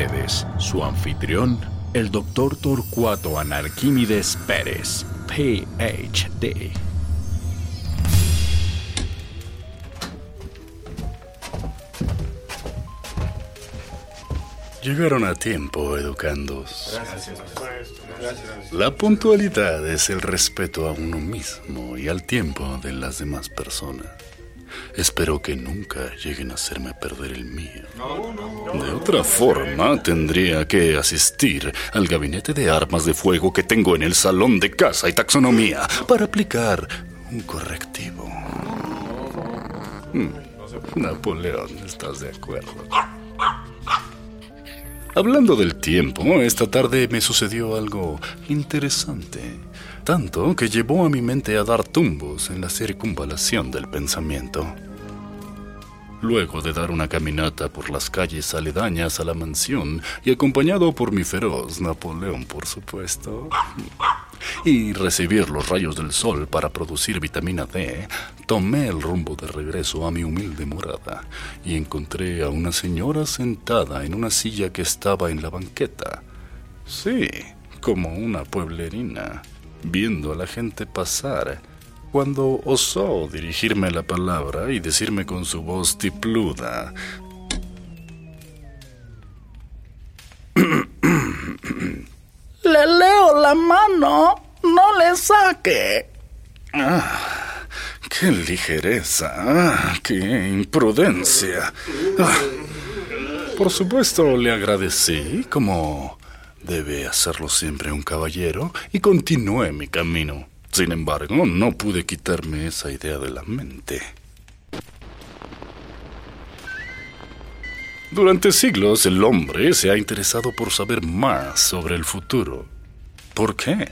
Ustedes su anfitrión, el doctor Torcuato Anarquímides Pérez, PhD. Llegaron a tiempo, educandos. La puntualidad es el respeto a uno mismo y al tiempo de las demás personas. Espero que nunca lleguen a hacerme perder el mío. De otra forma, tendría que asistir al gabinete de armas de fuego que tengo en el salón de casa y taxonomía para aplicar un correctivo. Hmm, Napoleón, ¿estás de acuerdo? Hablando del tiempo, esta tarde me sucedió algo interesante. Tanto que llevó a mi mente a dar tumbos en la circunvalación del pensamiento. Luego de dar una caminata por las calles aledañas a la mansión y acompañado por mi feroz Napoleón, por supuesto, y recibir los rayos del sol para producir vitamina D, tomé el rumbo de regreso a mi humilde morada y encontré a una señora sentada en una silla que estaba en la banqueta. Sí, como una pueblerina, viendo a la gente pasar cuando osó dirigirme la palabra y decirme con su voz tipluda. La mano, no le saque. Ah, ¡Qué ligereza! ah, ¡Qué imprudencia! Ah, por supuesto, le agradecí, como debe hacerlo siempre un caballero, y continué mi camino. Sin embargo, no pude quitarme esa idea de la mente. Durante siglos el hombre se ha interesado por saber más sobre el futuro. ¿Por qué?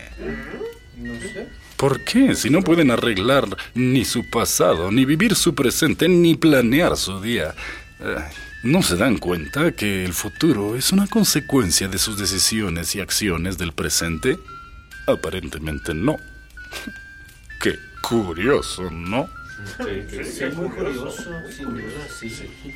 ¿Por qué? Si no pueden arreglar ni su pasado, ni vivir su presente, ni planear su día. ¿No se dan cuenta que el futuro es una consecuencia de sus decisiones y acciones del presente? Aparentemente no. Qué curioso, ¿no?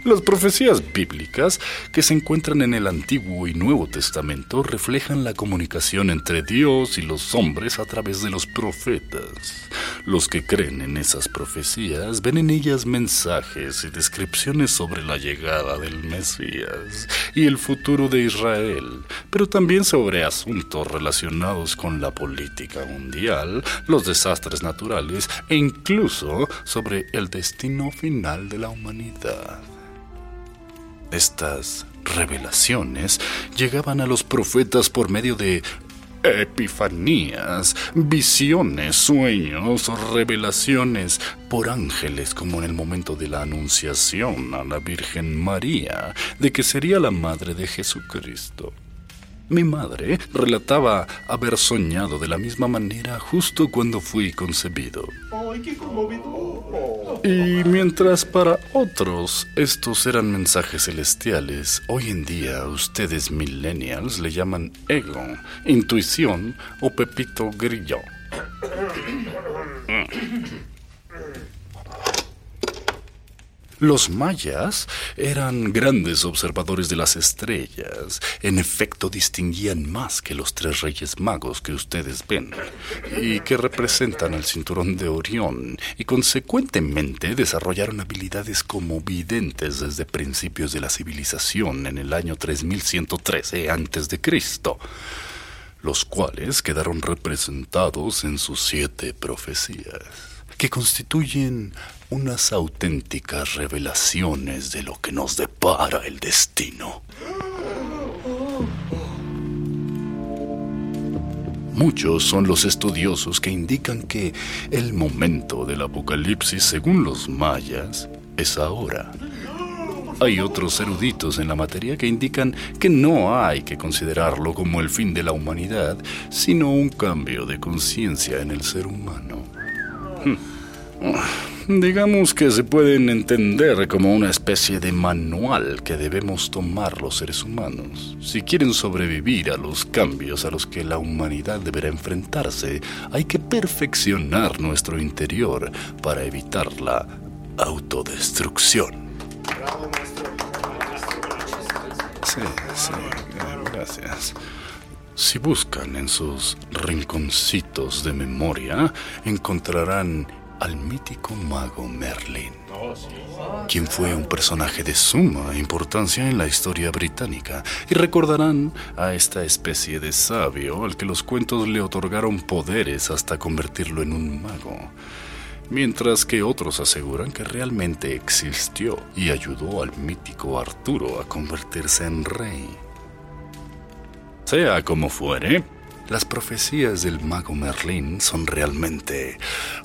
Las profecías bíblicas que se encuentran en el Antiguo y Nuevo Testamento reflejan la comunicación entre Dios y los hombres a través de los profetas. Los que creen en esas profecías ven en ellas mensajes y descripciones sobre la llegada del Mesías y el futuro de Israel, pero también sobre asuntos relacionados con la política mundial, los desastres naturales e incluso sobre el destino final de la humanidad. Estas revelaciones llegaban a los profetas por medio de epifanías, visiones, sueños o revelaciones por ángeles como en el momento de la anunciación a la Virgen María de que sería la madre de Jesucristo. Mi madre relataba haber soñado de la misma manera justo cuando fui concebido. Y mientras para otros estos eran mensajes celestiales, hoy en día ustedes millennials le llaman ego, intuición o pepito grillo. Los mayas eran grandes observadores de las estrellas. En efecto, distinguían más que los tres reyes magos que ustedes ven y que representan el cinturón de Orión y consecuentemente desarrollaron habilidades como videntes desde principios de la civilización en el año 3113 a.C., los cuales quedaron representados en sus siete profecías que constituyen unas auténticas revelaciones de lo que nos depara el destino. Muchos son los estudiosos que indican que el momento del apocalipsis, según los mayas, es ahora. Hay otros eruditos en la materia que indican que no hay que considerarlo como el fin de la humanidad, sino un cambio de conciencia en el ser humano. Digamos que se pueden entender como una especie de manual que debemos tomar los seres humanos. Si quieren sobrevivir a los cambios a los que la humanidad deberá enfrentarse, hay que perfeccionar nuestro interior para evitar la autodestrucción. Sí, sí, gracias. Si buscan en sus rinconcitos de memoria, encontrarán al mítico mago Merlin, quien fue un personaje de suma importancia en la historia británica, y recordarán a esta especie de sabio al que los cuentos le otorgaron poderes hasta convertirlo en un mago mientras que otros aseguran que realmente existió y ayudó al mítico Arturo a convertirse en rey. Sea como fuere, las profecías del mago Merlín son realmente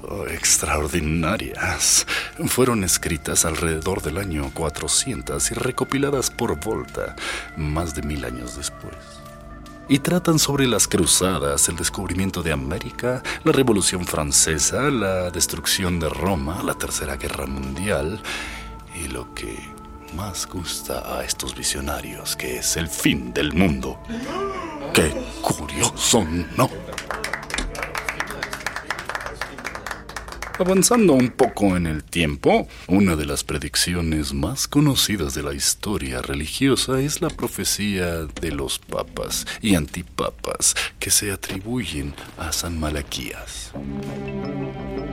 oh, extraordinarias. Fueron escritas alrededor del año 400 y recopiladas por Volta más de mil años después y tratan sobre las cruzadas, el descubrimiento de América, la Revolución Francesa, la destrucción de Roma, la Tercera Guerra Mundial y lo que más gusta a estos visionarios, que es el fin del mundo. ¡Qué curioso, no! Avanzando un poco en el tiempo, una de las predicciones más conocidas de la historia religiosa es la profecía de los papas y antipapas que se atribuyen a San Malaquías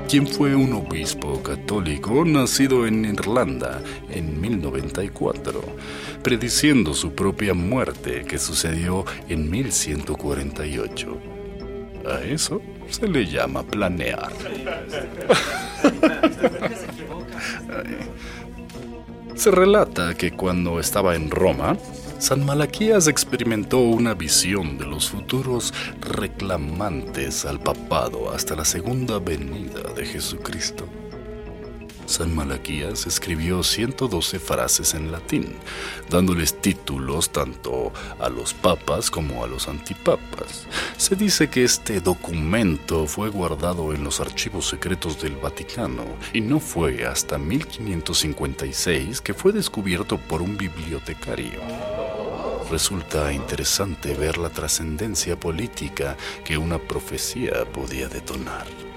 quien fue un obispo católico nacido en Irlanda en 1094, prediciendo su propia muerte que sucedió en 1148. A eso se le llama planear. Se relata que cuando estaba en Roma, San Malaquías experimentó una visión de los futuros reclamantes al papado hasta la segunda venida de Jesucristo. San Malaquías escribió 112 frases en latín, dándoles títulos tanto a los papas como a los antipapas. Se dice que este documento fue guardado en los archivos secretos del Vaticano y no fue hasta 1556 que fue descubierto por un bibliotecario. Resulta interesante ver la trascendencia política que una profecía podía detonar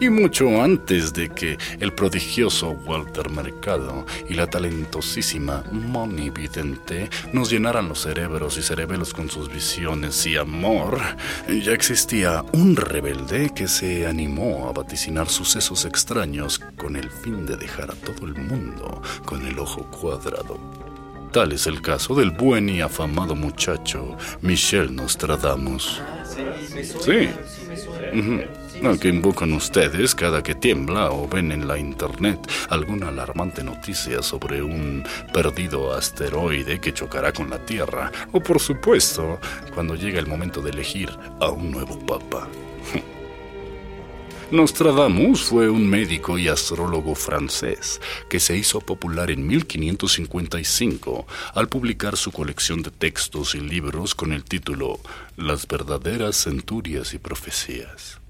y mucho antes de que el prodigioso Walter Mercado y la talentosísima Moni Vidente nos llenaran los cerebros y cerebelos con sus visiones y amor, ya existía un rebelde que se animó a vaticinar sucesos extraños con el fin de dejar a todo el mundo con el ojo cuadrado. Tal es el caso del buen y afamado muchacho Michel Nostradamus. Sí. Lo que invocan ustedes cada que tiembla o ven en la internet alguna alarmante noticia sobre un perdido asteroide que chocará con la Tierra, o por supuesto, cuando llega el momento de elegir a un nuevo papa. Nostradamus fue un médico y astrólogo francés que se hizo popular en 1555 al publicar su colección de textos y libros con el título Las verdaderas centurias y profecías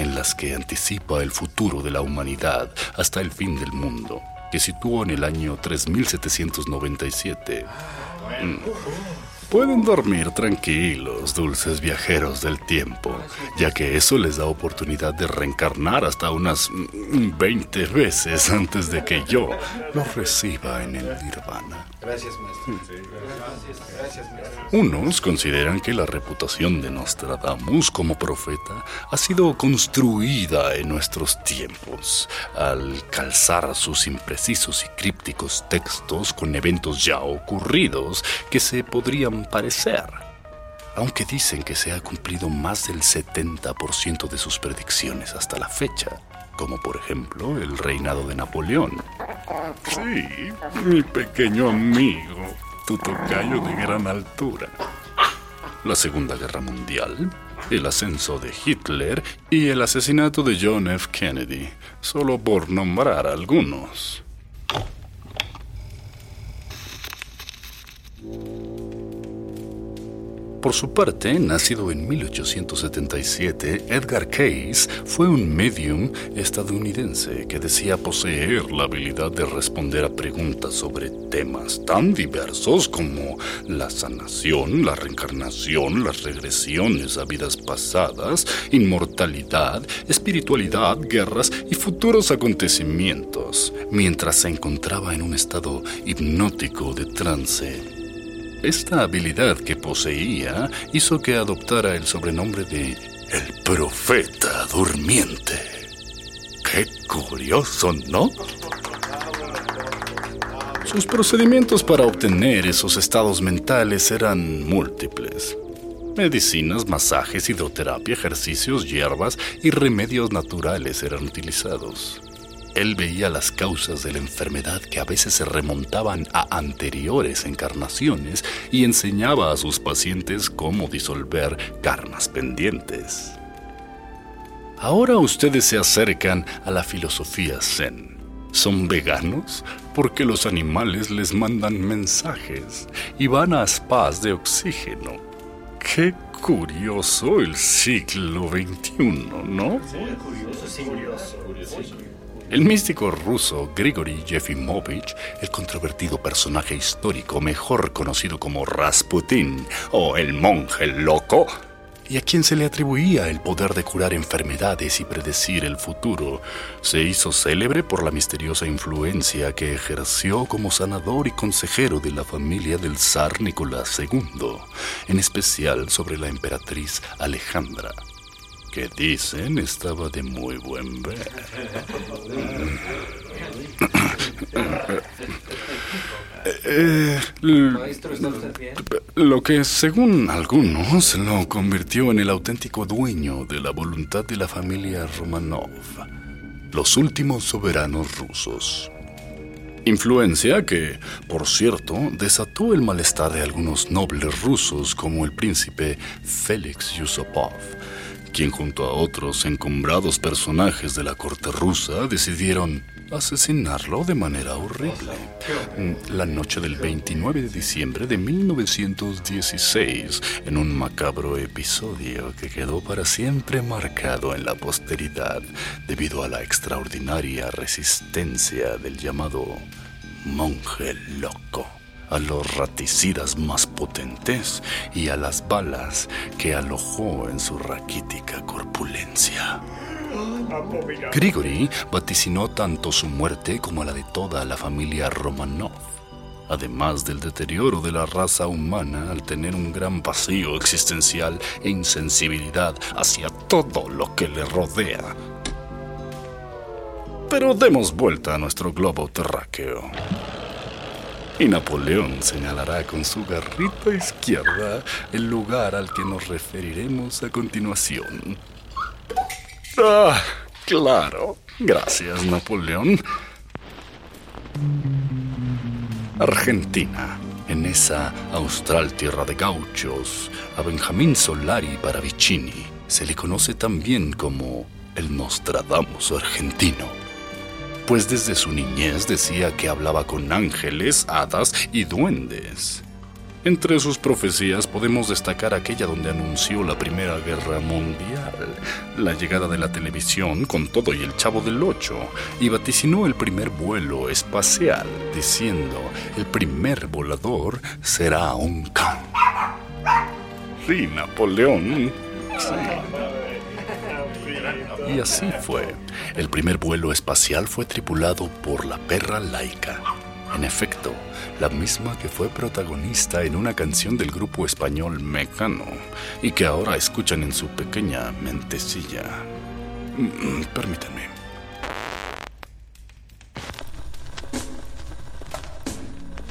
en las que anticipa el futuro de la humanidad hasta el fin del mundo, que situó en el año 3797. Pueden dormir tranquilos, dulces viajeros del tiempo, ya que eso les da oportunidad de reencarnar hasta unas 20 veces antes de que yo los reciba en el nirvana. Gracias, maestro. Unos consideran que la reputación de Nostradamus como profeta ha sido construida en nuestros tiempos, al calzar sus imprecisos y crípticos textos con eventos ya ocurridos que se podrían parecer, aunque dicen que se ha cumplido más del 70% de sus predicciones hasta la fecha, como por ejemplo el reinado de Napoleón. Sí, mi pequeño amigo, tu tocayo de gran altura. La Segunda Guerra Mundial, el ascenso de Hitler y el asesinato de John F. Kennedy, solo por nombrar algunos. Por su parte, nacido en 1877, Edgar Cayce fue un medium estadounidense que decía poseer la habilidad de responder a preguntas sobre temas tan diversos como la sanación, la reencarnación, las regresiones a vidas pasadas, inmortalidad, espiritualidad, guerras y futuros acontecimientos, mientras se encontraba en un estado hipnótico de trance esta habilidad que poseía hizo que adoptara el sobrenombre de el profeta durmiente. Qué curioso, ¿no? Sus procedimientos para obtener esos estados mentales eran múltiples. Medicinas, masajes, hidroterapia, ejercicios, hierbas y remedios naturales eran utilizados. Él veía las causas de la enfermedad que a veces se remontaban a anteriores encarnaciones y enseñaba a sus pacientes cómo disolver karmas pendientes. Ahora ustedes se acercan a la filosofía zen. ¿Son veganos? Porque los animales les mandan mensajes y van a spas de oxígeno. ¡Qué curioso el siglo XXI, ¿no? Sí, curioso, curioso. El místico ruso Grigory Yefimovich, el controvertido personaje histórico mejor conocido como Rasputin o el monje loco, y a quien se le atribuía el poder de curar enfermedades y predecir el futuro, se hizo célebre por la misteriosa influencia que ejerció como sanador y consejero de la familia del zar Nicolás II, en especial sobre la emperatriz Alejandra que dicen estaba de muy buen ver. Eh, lo que según algunos lo convirtió en el auténtico dueño de la voluntad de la familia Romanov, los últimos soberanos rusos. Influencia que, por cierto, desató el malestar de algunos nobles rusos como el príncipe Félix Yusupov, quien junto a otros encumbrados personajes de la corte rusa decidieron asesinarlo de manera horrible. La noche del 29 de diciembre de 1916, en un macabro episodio que quedó para siempre marcado en la posteridad debido a la extraordinaria resistencia del llamado monje loco a los raticidas más potentes y a las balas que alojó en su raquítica corpulencia. Grigori vaticinó tanto su muerte como la de toda la familia Romanov, además del deterioro de la raza humana al tener un gran vacío existencial e insensibilidad hacia todo lo que le rodea. Pero demos vuelta a nuestro globo terráqueo y Napoleón señalará con su garrita izquierda el lugar al que nos referiremos a continuación. Ah, claro. Gracias, Napoleón. Argentina, en esa austral tierra de gauchos, a Benjamín Solari Paravicini se le conoce también como el Nostradamus argentino pues desde su niñez decía que hablaba con ángeles, hadas y duendes. Entre sus profecías podemos destacar aquella donde anunció la Primera Guerra Mundial, la llegada de la televisión con todo y el chavo del ocho, y vaticinó el primer vuelo espacial, diciendo, el primer volador será un can. Sí, Napoleón. Y así fue. El primer vuelo espacial fue tripulado por la perra Laika. En efecto, la misma que fue protagonista en una canción del grupo español Mecano y que ahora escuchan en su pequeña mentecilla. Mm, permítanme.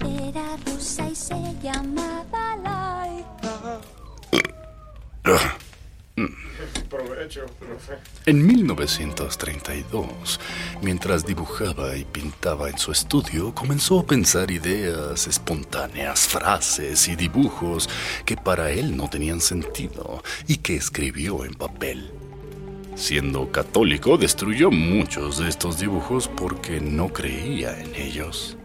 Era y se llamaba Laika. En 1932, mientras dibujaba y pintaba en su estudio, comenzó a pensar ideas espontáneas, frases y dibujos que para él no tenían sentido y que escribió en papel. Siendo católico, destruyó muchos de estos dibujos porque no creía en ellos.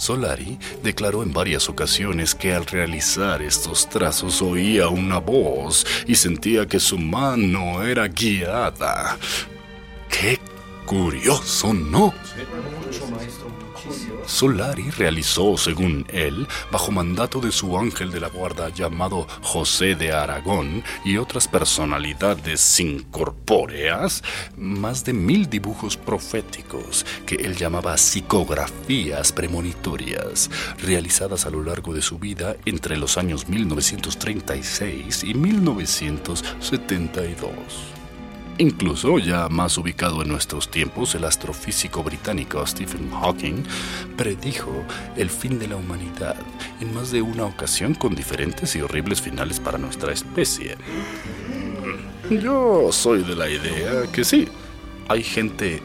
Solari declaró en varias ocasiones que al realizar estos trazos oía una voz y sentía que su mano era guiada. ¡Qué curioso, no! Solari realizó, según él, bajo mandato de su ángel de la guarda llamado José de Aragón y otras personalidades incorpóreas, más de mil dibujos proféticos que él llamaba psicografías premonitorias, realizadas a lo largo de su vida entre los años 1936 y 1972. Incluso, ya más ubicado en nuestros tiempos, el astrofísico británico Stephen Hawking predijo el fin de la humanidad en más de una ocasión con diferentes y horribles finales para nuestra especie. Yo soy de la idea que sí, hay gente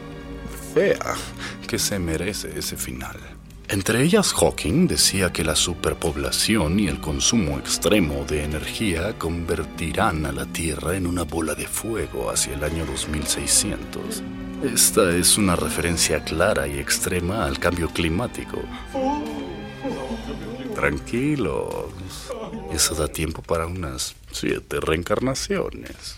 fea que se merece ese final. Entre ellas, Hawking decía que la superpoblación y el consumo extremo de energía convertirán a la Tierra en una bola de fuego hacia el año 2600. Esta es una referencia clara y extrema al cambio climático. Tranquilos, eso da tiempo para unas siete reencarnaciones.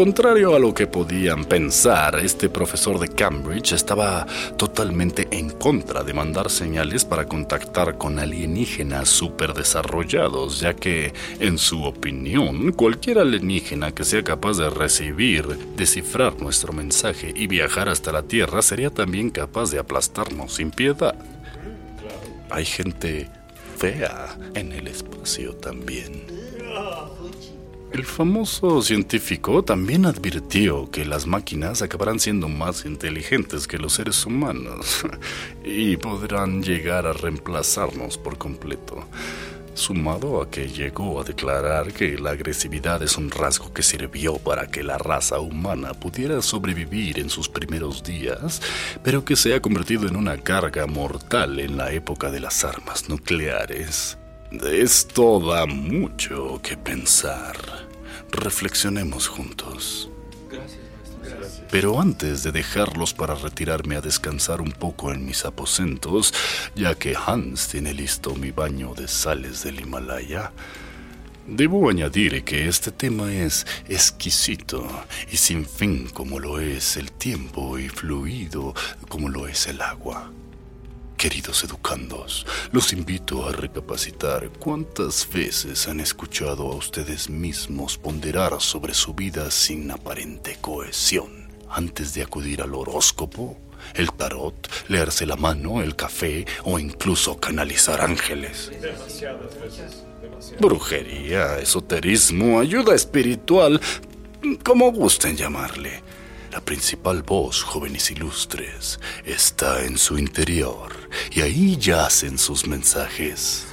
Contrario a lo que podían pensar, este profesor de Cambridge estaba totalmente en contra de mandar señales para contactar con alienígenas superdesarrollados, ya que, en su opinión, cualquier alienígena que sea capaz de recibir, descifrar nuestro mensaje y viajar hasta la Tierra sería también capaz de aplastarnos sin piedad. Hay gente fea en el espacio también. El famoso científico también advirtió que las máquinas acabarán siendo más inteligentes que los seres humanos y podrán llegar a reemplazarnos por completo, sumado a que llegó a declarar que la agresividad es un rasgo que sirvió para que la raza humana pudiera sobrevivir en sus primeros días, pero que se ha convertido en una carga mortal en la época de las armas nucleares. De esto da mucho que pensar. Reflexionemos juntos. Pero antes de dejarlos para retirarme a descansar un poco en mis aposentos, ya que Hans tiene listo mi baño de sales del Himalaya, debo añadir que este tema es exquisito y sin fin como lo es el tiempo y fluido como lo es el agua. Queridos educandos, los invito a recapacitar cuántas veces han escuchado a ustedes mismos ponderar sobre su vida sin aparente cohesión antes de acudir al horóscopo, el tarot, leerse la mano, el café o incluso canalizar ángeles. Brujería, esoterismo, ayuda espiritual, como gusten llamarle. La principal voz, jóvenes ilustres, está en su interior y ahí yacen sus mensajes.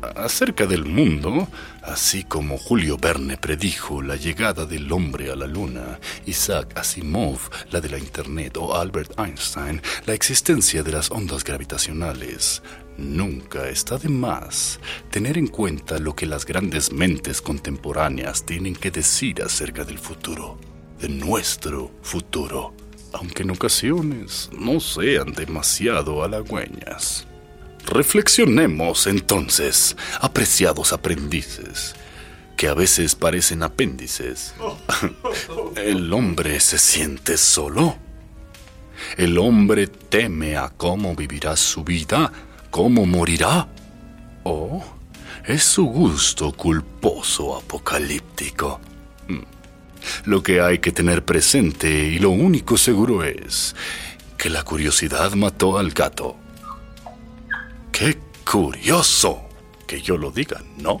Acerca del mundo, así como Julio Verne predijo la llegada del hombre a la luna, Isaac Asimov la de la Internet o Albert Einstein la existencia de las ondas gravitacionales, Nunca está de más tener en cuenta lo que las grandes mentes contemporáneas tienen que decir acerca del futuro de nuestro futuro, aunque en ocasiones no sean demasiado halagüeñas. Reflexionemos entonces, apreciados aprendices, que a veces parecen apéndices. ¿El hombre se siente solo? ¿El hombre teme a cómo vivirá su vida, cómo morirá? ¿O es su gusto culposo apocalíptico? Lo que hay que tener presente y lo único seguro es que la curiosidad mató al gato. ¡Qué curioso! Que yo lo diga, ¿no?